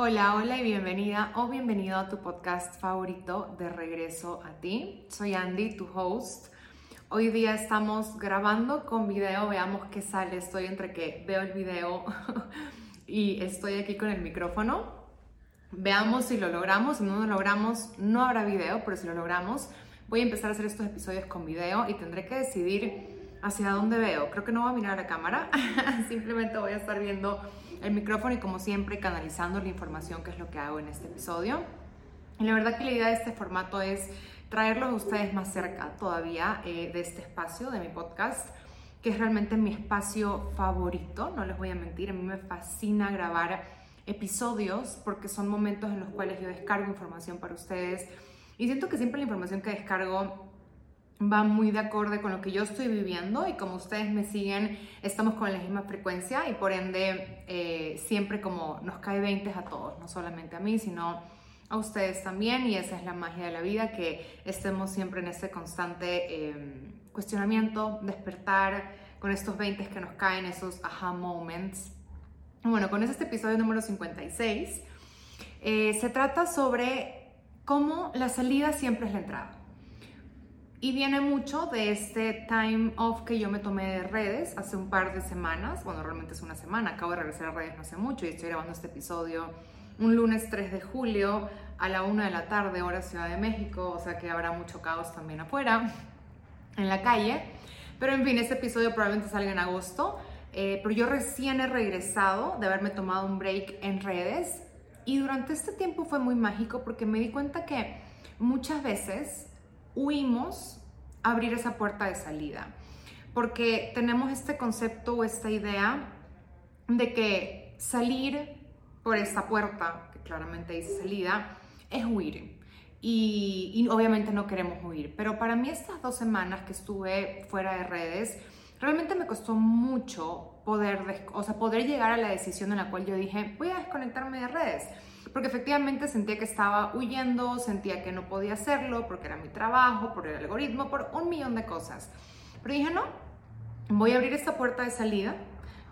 Hola, hola y bienvenida o bienvenido a tu podcast favorito de regreso a ti. Soy Andy, tu host. Hoy día estamos grabando con video, veamos qué sale. Estoy entre que veo el video y estoy aquí con el micrófono. Veamos si lo logramos. Si no lo logramos, no habrá video, pero si lo logramos, voy a empezar a hacer estos episodios con video y tendré que decidir hacia dónde veo. Creo que no voy a mirar a la cámara, simplemente voy a estar viendo el micrófono y como siempre canalizando la información que es lo que hago en este episodio. Y la verdad que la idea de este formato es traerlos a ustedes más cerca todavía eh, de este espacio, de mi podcast, que es realmente mi espacio favorito, no les voy a mentir, a mí me fascina grabar episodios porque son momentos en los cuales yo descargo información para ustedes y siento que siempre la información que descargo va muy de acorde con lo que yo estoy viviendo y como ustedes me siguen, estamos con la misma frecuencia y por ende eh, siempre como nos cae 20 a todos, no solamente a mí, sino a ustedes también y esa es la magia de la vida, que estemos siempre en ese constante em, cuestionamiento, despertar con estos 20 que nos caen, esos aha moments. Bueno, con este episodio número 56, eh, se trata sobre cómo la salida siempre es la entrada. Y viene mucho de este time off que yo me tomé de redes hace un par de semanas. Bueno, realmente es una semana. Acabo de regresar a redes no hace mucho y estoy grabando este episodio un lunes 3 de julio a la 1 de la tarde, hora Ciudad de México. O sea que habrá mucho caos también afuera, en la calle. Pero en fin, este episodio probablemente salga en agosto. Eh, pero yo recién he regresado de haberme tomado un break en redes. Y durante este tiempo fue muy mágico porque me di cuenta que muchas veces huimos abrir esa puerta de salida, porque tenemos este concepto o esta idea de que salir por esta puerta, que claramente dice salida, es huir. Y, obviamente no queremos huir, pero para mí estas dos semanas que estuve fuera de redes, realmente me costó mucho poder, o sea, poder llegar a la decisión en la cual yo dije, voy a desconectarme de redes porque efectivamente sentía que estaba huyendo, sentía que no podía hacerlo, porque era mi trabajo, por el algoritmo, por un millón de cosas. Pero dije, no, voy a abrir esta puerta de salida,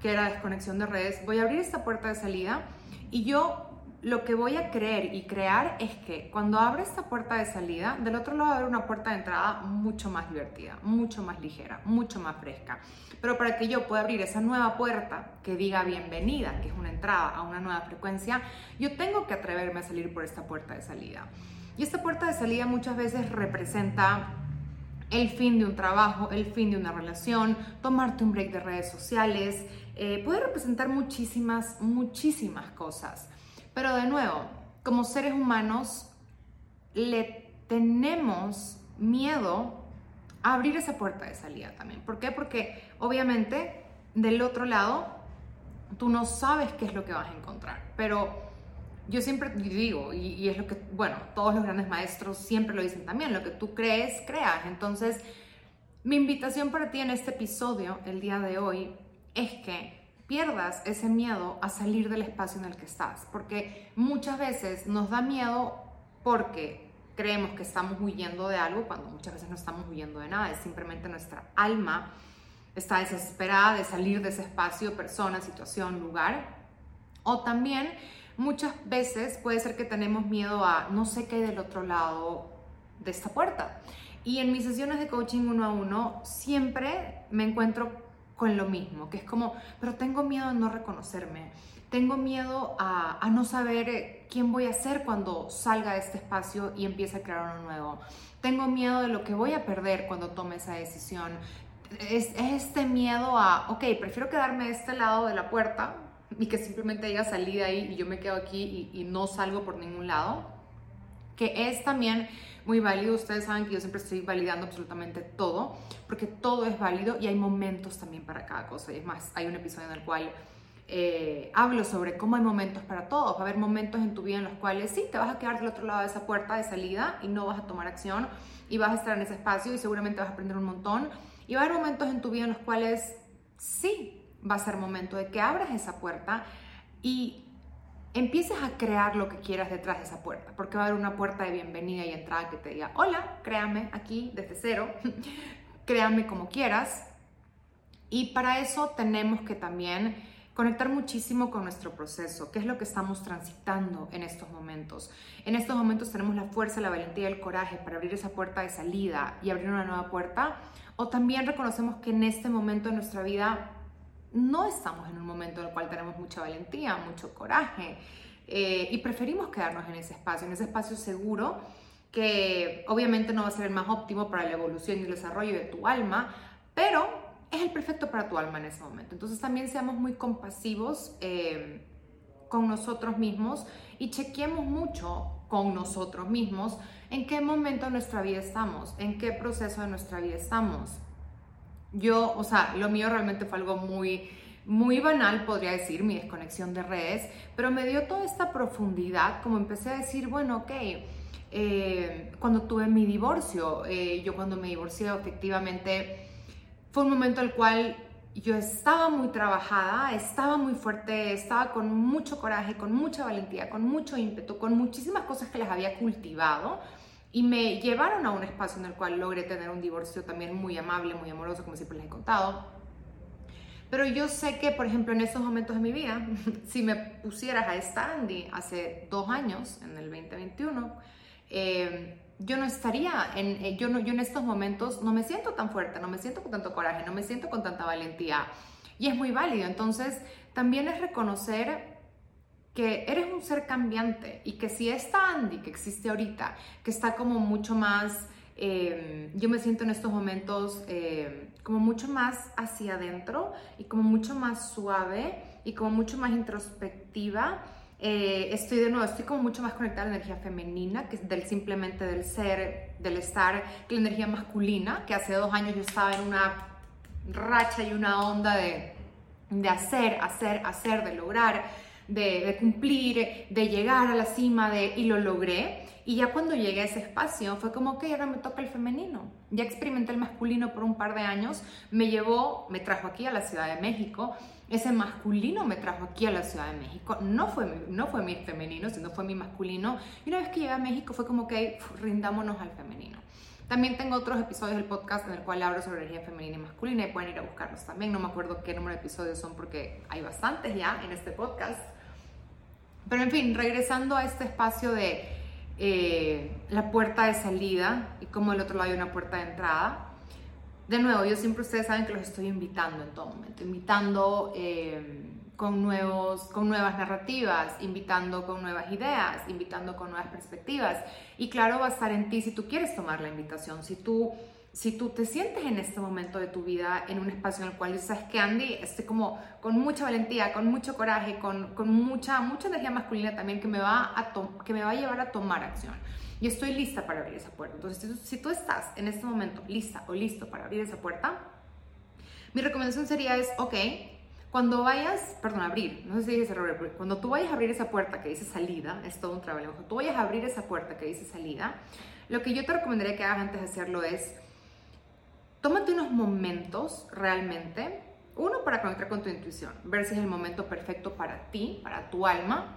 que era desconexión de redes, voy a abrir esta puerta de salida y yo lo que voy a creer y crear es que cuando abra esta puerta de salida, del otro lado va a haber una puerta de entrada mucho más divertida, mucho más ligera, mucho más fresca. Pero para que yo pueda abrir esa nueva puerta que diga bienvenida, que es una entrada a una nueva frecuencia, yo tengo que atreverme a salir por esta puerta de salida. Y esta puerta de salida muchas veces representa el fin de un trabajo, el fin de una relación, tomarte un break de redes sociales, eh, puede representar muchísimas, muchísimas cosas. Pero de nuevo, como seres humanos, le tenemos miedo a abrir esa puerta de salida también. ¿Por qué? Porque obviamente del otro lado tú no sabes qué es lo que vas a encontrar. Pero yo siempre digo, y, es lo que, bueno, todos los grandes maestros siempre lo dicen también, lo que tú crees, creas. Entonces, mi invitación para ti en este episodio, el día de hoy, es que pierdas ese miedo a salir del espacio en el que estás, porque muchas veces nos da miedo porque creemos que estamos huyendo de algo cuando muchas veces no estamos huyendo de nada, es simplemente nuestra alma está desesperada de salir de ese espacio, persona, situación, lugar. O también muchas veces puede ser que tenemos miedo a no sé qué hay del otro lado de esta puerta. Y en mis sesiones de coaching uno a uno siempre me encuentro con lo mismo, que es como, pero tengo miedo a no reconocerme, tengo miedo a, no saber eh, quién voy a ser cuando salga de este espacio y empiece a crear uno nuevo. Tengo miedo de lo que voy a perder cuando tome esa decisión. Es, este miedo a, ok, prefiero quedarme de este lado de la puerta y que simplemente diga salí ahí y yo me quedo aquí y no salgo por ningún lado, que es también muy válido. Ustedes saben que yo siempre estoy validando absolutamente todo, porque todo es válido y hay momentos también para cada cosa. Y es más, hay un episodio en el cual eh, hablo sobre cómo hay momentos para todos. Va a haber momentos en tu vida en los cuales sí, te vas a quedar del otro lado de esa puerta de salida y no vas a tomar acción y vas a estar en ese espacio y seguramente vas a aprender un montón. Y va a haber momentos en tu vida en los cuales sí va a ser momento de que abras esa puerta y empieces a crear lo que quieras detrás de esa puerta, porque va a haber una puerta de bienvenida y entrada que te diga, hola, créame aquí desde cero, créame como quieras. Y para eso tenemos que también conectar muchísimo con nuestro proceso, qué es lo que estamos transitando en estos momentos. En estos momentos tenemos la fuerza, la valentía y el coraje para abrir esa puerta de salida y abrir una nueva puerta, o también reconocemos que en este momento de nuestra vida no estamos en un momento en el cual tenemos mucha valentía, mucho coraje, eh, y preferimos quedarnos en ese espacio, en ese espacio seguro que obviamente no va a ser el más óptimo para la evolución y el desarrollo de tu alma, pero es el perfecto para tu alma en ese momento. Entonces también seamos muy compasivos eh, con nosotros mismos y chequeemos mucho con nosotros mismos en qué momento de nuestra vida estamos, en qué proceso de nuestra vida estamos. Yo, o sea, lo mío realmente fue algo muy muy banal, podría decir, mi desconexión de redes, pero me dio toda esta profundidad, como empecé a decir, bueno, ok, eh, cuando tuve mi divorcio, eh, yo cuando me divorcié efectivamente fue un momento el cual yo estaba muy trabajada, estaba muy fuerte, estaba con mucho coraje, con mucha valentía, con mucho ímpetu, con muchísimas cosas que las había cultivado y me llevaron a un espacio en el cual logré tener un divorcio también muy amable, muy amoroso, como siempre les he contado pero yo sé que, por ejemplo, en estos momentos de mi vida, si me pusieras a esta Andy hace dos años, en el 2021, eh, yo no estaría, en, eh, yo, no, yo en estos momentos no me siento tan fuerte, no me siento con tanto coraje, no me siento con tanta valentía. Y es muy válido. Entonces, también es reconocer que eres un ser cambiante y que si esta Andy que existe ahorita, que está como mucho más, eh, yo me siento en estos momentos como mucho más hacia adentro y como mucho más suave y como mucho más introspectiva. Eh, estoy de nuevo, estoy como mucho más conectada a la energía femenina, que es del simplemente del ser, del estar, que la energía masculina, que hace dos años yo estaba en una racha y una onda de, de hacer, hacer, hacer, de lograr, de, cumplir, de llegar a la cima, de, y lo logré. Y ya cuando llegué a ese espacio fue como que ahora me toca el femenino. Ya experimenté el masculino por un par de años, me llevó, me trajo aquí a la Ciudad de México. Ese masculino me trajo aquí a la Ciudad de México. No fue, no fue mi femenino, sino fue mi masculino. Y una vez que llegué a México fue como que rindámonos al femenino. También tengo otros episodios del podcast en el cual hablo sobre energía femenina y masculina y pueden ir a buscarlos también. No me acuerdo qué número de episodios son porque hay bastantes ya en este podcast. Pero en fin, regresando a este espacio de eh, la puerta de salida y como del otro lado hay una puerta de entrada. De nuevo, yo siempre ustedes saben que los estoy invitando en todo momento, invitando eh, con, nuevos, con nuevas narrativas, invitando con nuevas ideas, invitando con nuevas perspectivas. Y claro, va a estar en ti si tú quieres tomar la invitación, si tú si tú te sientes en este momento de tu vida en un espacio en el cual sabes que Andy, estoy como con mucha valentía, con mucho coraje, con, con mucha, mucha energía masculina también que me, va a que me va a llevar a tomar acción. Y estoy lista para abrir esa puerta. Entonces, si tú, si tú estás en este momento lista o listo para abrir esa puerta, mi recomendación sería es, ok, cuando vayas, perdón, abrir, no sé si dije error, pero cuando tú vayas a abrir esa puerta que dice salida, es todo un trabajo, cuando tú vayas a abrir esa puerta que dice salida, lo que yo te recomendaría que hagas antes de hacerlo es tómate unos momentos realmente, uno para conectar con tu intuición, ver si es el momento perfecto para ti, para tu alma,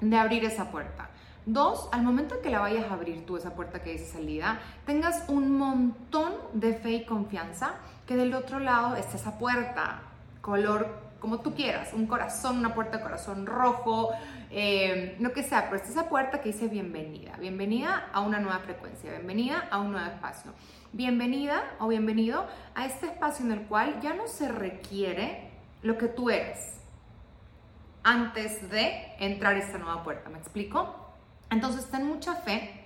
de abrir esa puerta. Dos, al momento en que la vayas a abrir tú, esa puerta que dice salida, tengas un montón de fe y confianza que del otro lado está esa puerta, color como tú quieras, un corazón, una puerta de corazón rojo, eh, lo que sea, pero está esa puerta que dice bienvenida, bienvenida a una nueva frecuencia, bienvenida a un nuevo espacio. Bienvenida o bienvenido a este espacio en el cual ya no se requiere lo que tú eres antes de entrar a esta nueva puerta. ¿Me explico? Entonces, ten mucha fe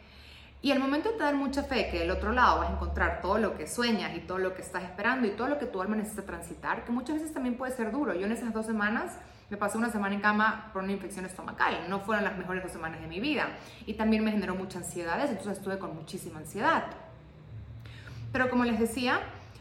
y al momento de tener mucha fe que del otro lado vas a encontrar todo lo que sueñas y todo lo que estás esperando y todo lo que tu alma necesita transitar, que muchas veces también puede ser duro. Yo en esas dos semanas me pasé una semana en cama por una infección estomacal. No fueron las mejores dos semanas de mi vida. Y también me generó mucha ansiedad, entonces estuve con muchísima ansiedad. Pero como les decía,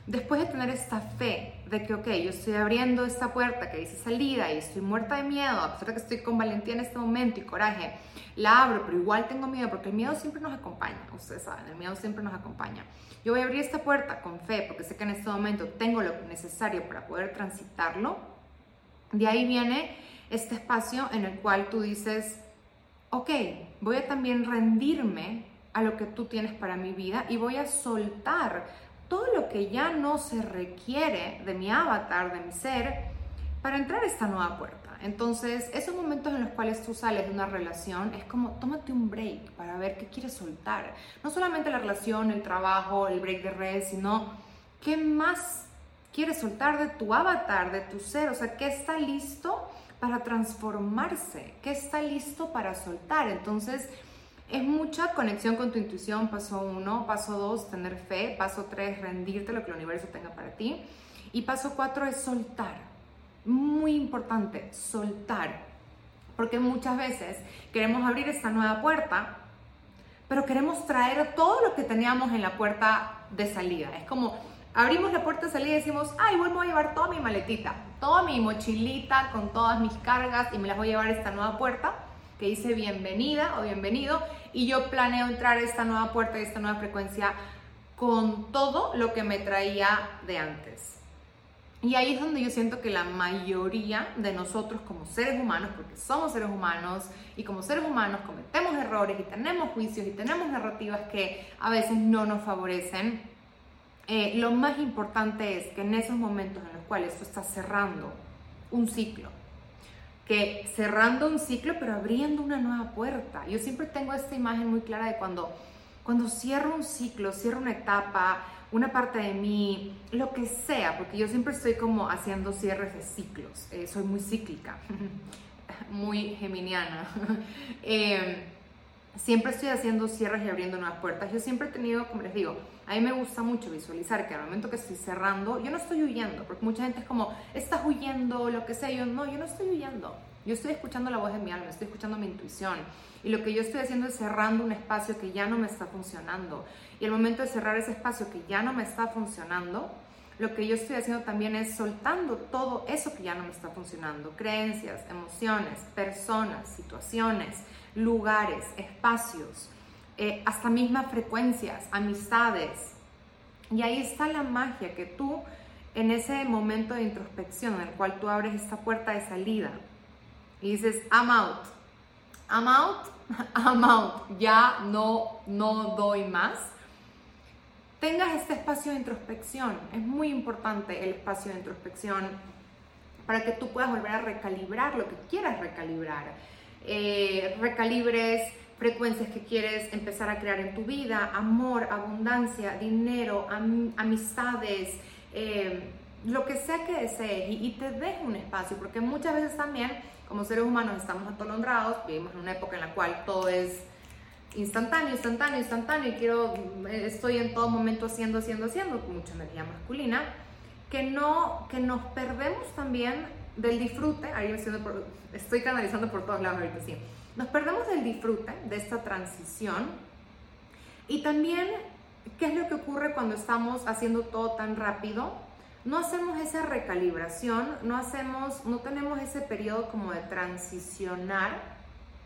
después de tener esta fe de que, ok, yo estoy abriendo esta puerta que dice salida y estoy muerta de miedo, a pesar de que estoy con valentía en este momento y coraje, la abro, pero igual tengo miedo porque el miedo siempre nos acompaña, ustedes saben, el miedo siempre nos acompaña. Yo voy a abrir esta puerta con fe porque sé que en este momento tengo lo necesario para poder transitarlo. De ahí viene este espacio en el cual tú dices, ok, voy a también rendirme a lo que tú tienes para mi vida y voy a soltar todo lo que ya no se requiere de mi avatar, de mi ser, para entrar a esta nueva puerta. Entonces, esos momentos en los cuales tú sales de una relación es como tómate un break para ver qué quieres soltar. No solamente la relación, el trabajo, el break de redes, sino qué más quieres soltar de tu avatar, de tu ser, o sea, qué está listo para transformarse, qué está listo para soltar. Entonces, es mucha conexión con tu intuición, paso uno, paso dos, tener fe, paso tres, rendirte lo que el universo tenga para ti. Y paso cuatro es soltar muy importante, soltar. Porque muchas veces queremos abrir esta nueva puerta, pero queremos traer todo lo que teníamos en la puerta de salida. Es como abrimos la puerta de salida y decimos, ay, vuelvo a llevar toda mi maletita, toda mi mochilita con todas mis cargas y me las voy a llevar a esta nueva puerta que dice bienvenida o bienvenido y yo planeo entrar a esta nueva puerta y esta nueva frecuencia con todo lo que me traía de antes. Y ahí es donde yo siento que la mayoría de nosotros como seres humanos, porque somos seres humanos y como seres humanos cometemos errores y tenemos juicios y tenemos narrativas que a veces no nos favorecen, eh, lo más importante es que en esos momentos en los cuales tú estás cerrando un ciclo, que cerrando un ciclo pero abriendo una nueva puerta. Yo siempre tengo esta imagen muy clara de cuando, cuando cierro un ciclo, cierro una etapa, una parte de mí, lo que sea, porque yo siempre estoy como haciendo cierres de ciclos, eh, soy muy cíclica, muy geminiana. Em, siempre estoy haciendo cierres y abriendo nuevas puertas. Yo siempre he tenido, como les digo, a mí me gusta mucho visualizar que al momento que estoy cerrando, yo no estoy huyendo, porque mucha gente es como, estás huyendo, lo que sea. Yo no, yo no estoy huyendo. Yo estoy escuchando la voz de mi alma, estoy escuchando mi intuición. Y lo que yo estoy haciendo es cerrando un espacio que ya no me está funcionando. Y el momento de cerrar ese espacio que ya no me está funcionando, lo que yo estoy haciendo también es soltando todo eso que ya no me está funcionando. Creencias, emociones, personas, situaciones, lugares, espacios, eh, hasta mismas frecuencias, amistades. Y ahí está la magia que tú en ese momento de introspección en el cual tú abres esta puerta de salida y dices, I'm out, I'm out, I'm out, ya no, no doy más tengas este espacio de introspección. Es muy importante el espacio de introspección para que tú puedas volver a recalibrar lo que quieras recalibrar. Eh, recalibres frecuencias que quieres empezar a crear en tu vida, amor, abundancia, dinero, amistades, eh, lo que sea que desees. Y, y te deje un espacio, porque muchas veces también como seres humanos estamos atolondrados, vivimos en una época en la cual todo es instantáneo, instantáneo, instantáneo y quiero, eh, estoy en todo momento haciendo, haciendo, haciendo, con mucha energía masculina, que no, que nos perdemos también del disfrute, estoy canalizando por todos lados ahorita, sí, nos perdemos del disfrute de esta transición y también qué es lo que ocurre cuando estamos haciendo todo tan rápido, no hacemos esa recalibración, no hacemos, no tenemos ese periodo como de transicionar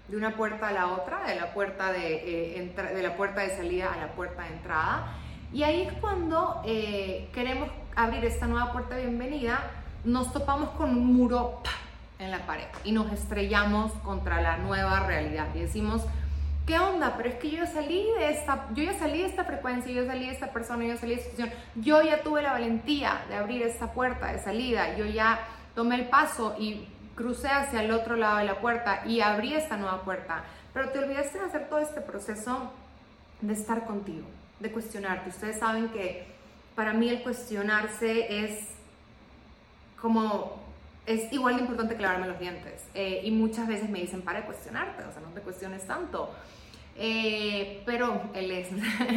de una puerta a la otra, de la puerta de, eh, de la puerta de salida a la puerta de entrada. Y ahí es cuando eh, queremos abrir esta nueva puerta de bienvenida, nos topamos con un muro en la pared y nos estrellamos contra la nueva realidad y decimos, ¿qué onda? Pero es que yo ya salí de esta, yo ya salí de esta frecuencia, yo salí de esta persona, yo salí de esta situación, yo ya tuve la valentía de abrir esta puerta de salida, yo ya tomé el paso y crucé hacia el otro lado de la puerta y abrí esta nueva puerta, pero te olvidaste de hacer todo este proceso de estar contigo, de cuestionarte. Ustedes saben que para mí el cuestionarse es como, es igual de importante que lavarme los dientes. Eh, y muchas veces me dicen, para de cuestionarte, o sea, no te cuestiones tanto. Eh, pero él es...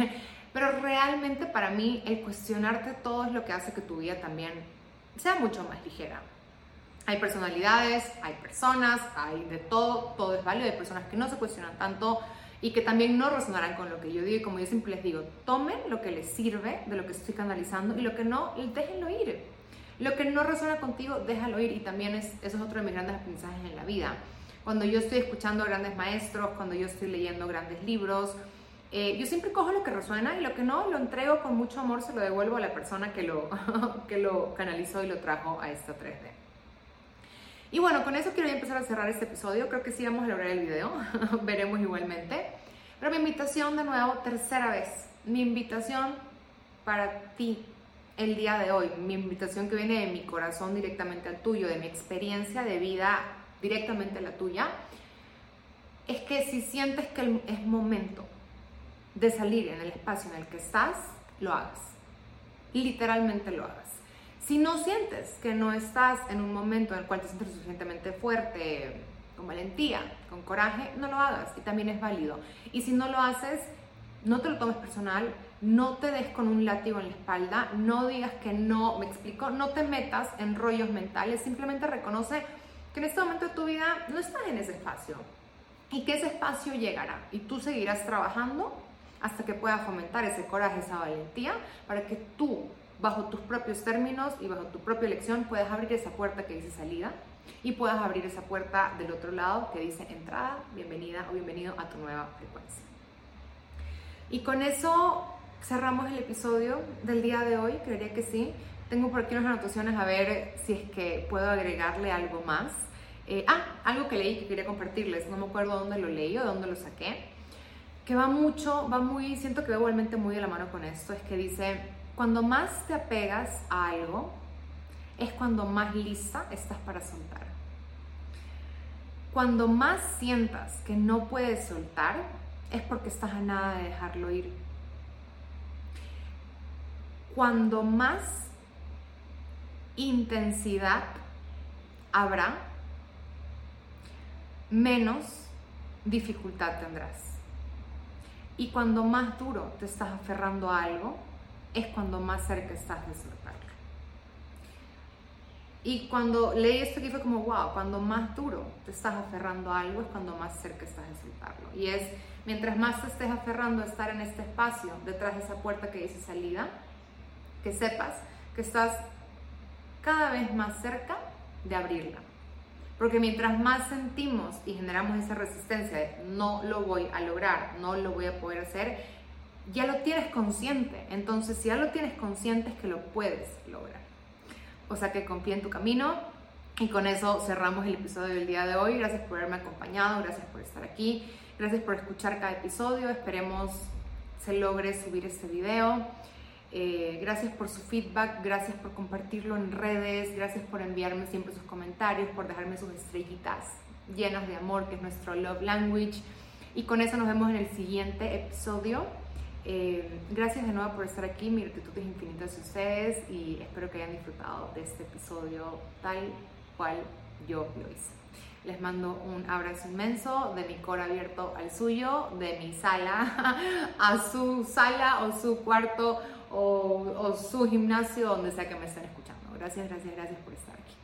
pero realmente para mí el cuestionarte todo es lo que hace que tu vida también sea mucho más ligera. Hay personalidades, hay personas, hay de todo, todo es válido. Hay personas que no se cuestionan tanto y que también no resonarán con lo que yo digo. Y como yo siempre les digo, tomen lo que les sirve de lo que estoy canalizando y lo que no, déjenlo ir. Lo que no resuena contigo, déjalo ir. Y también es, eso es otro de mis grandes aprendizajes en la vida. Cuando yo estoy escuchando grandes maestros, cuando yo estoy leyendo grandes libros, eh, yo siempre cojo lo que resuena y lo que no, lo entrego con mucho amor, se lo devuelvo a la persona que lo, que lo canalizó y lo trajo a esta 3D. Y bueno, con eso quiero empezar a cerrar este episodio. Creo que sí vamos a lograr el video. Veremos igualmente. Pero mi invitación de nuevo, tercera vez. Mi invitación para ti el día de hoy, mi invitación que viene de mi corazón directamente al tuyo, de mi experiencia de vida directamente a la tuya, es que si sientes que es momento de salir en el espacio en el que estás, lo hagas. Literalmente lo hagas. Si no sientes que no estás en un momento en el cual te sientes suficientemente fuerte, con valentía, con coraje, no lo hagas y también es válido. Y si no lo haces, no te lo tomes personal, no te des con un látigo en la espalda, no digas que no, me explico, no te metas en rollos mentales, simplemente reconoce que en este momento de tu vida no estás en ese espacio y que ese espacio llegará y tú seguirás trabajando hasta que puedas fomentar ese coraje, esa valentía, para que tú bajo tus propios términos y bajo tu propia elección puedes abrir esa puerta que dice salida y puedas abrir esa puerta del otro lado que dice entrada, bienvenida o bienvenido a tu nueva frecuencia. Y con eso cerramos el episodio del día de hoy, creería que sí. Tengo por aquí unas anotaciones a ver si es que puedo agregarle algo más. Eh, ah, algo que leí que quería compartirles, no me acuerdo dónde lo leí o dónde lo saqué, que va mucho, va muy, siento que va igualmente muy de la mano con esto, es que dice, cuando más te apegas a algo, es cuando más lista estás para soltar. Cuando más sientas que no puedes soltar, es porque estás a nada de dejarlo ir. Cuando más intensidad habrá, menos dificultad tendrás. Y cuando más duro te estás aferrando a algo, es cuando más cerca estás de soltarlo. Y cuando leí esto aquí fue como, wow, cuando más duro te estás aferrando a algo es cuando más cerca estás de soltarlo. Y es, mientras más te estés aferrando a estar en este espacio, detrás de esa puerta que dice salida, que sepas que estás cada vez más cerca de abrirla. Porque mientras más sentimos y generamos esa resistencia de no lo voy a lograr, no lo voy a poder hacer, ya lo tienes consciente. Entonces, si ya lo tienes consciente, es que lo puedes lograr. O sea que confía en tu camino. Y con eso cerramos el episodio del día de hoy. Gracias por haberme acompañado, gracias por estar aquí, gracias por escuchar cada episodio. Esperemos se logre subir este video. Eh, gracias por su feedback, gracias por compartirlo en redes, gracias por enviarme siempre sus comentarios, por dejarme sus estrellitas llenas de amor, que es nuestro love language. Y con eso nos vemos en el siguiente episodio. Eh, gracias de nuevo por estar aquí, mi gratitud es infinita a ustedes y espero que hayan disfrutado de este episodio tal cual yo lo hice. Les mando un abrazo inmenso de mi cora abierto al suyo, de mi sala a su sala o su cuarto o, o su gimnasio, donde sea que me estén escuchando. Gracias, gracias, gracias por estar aquí.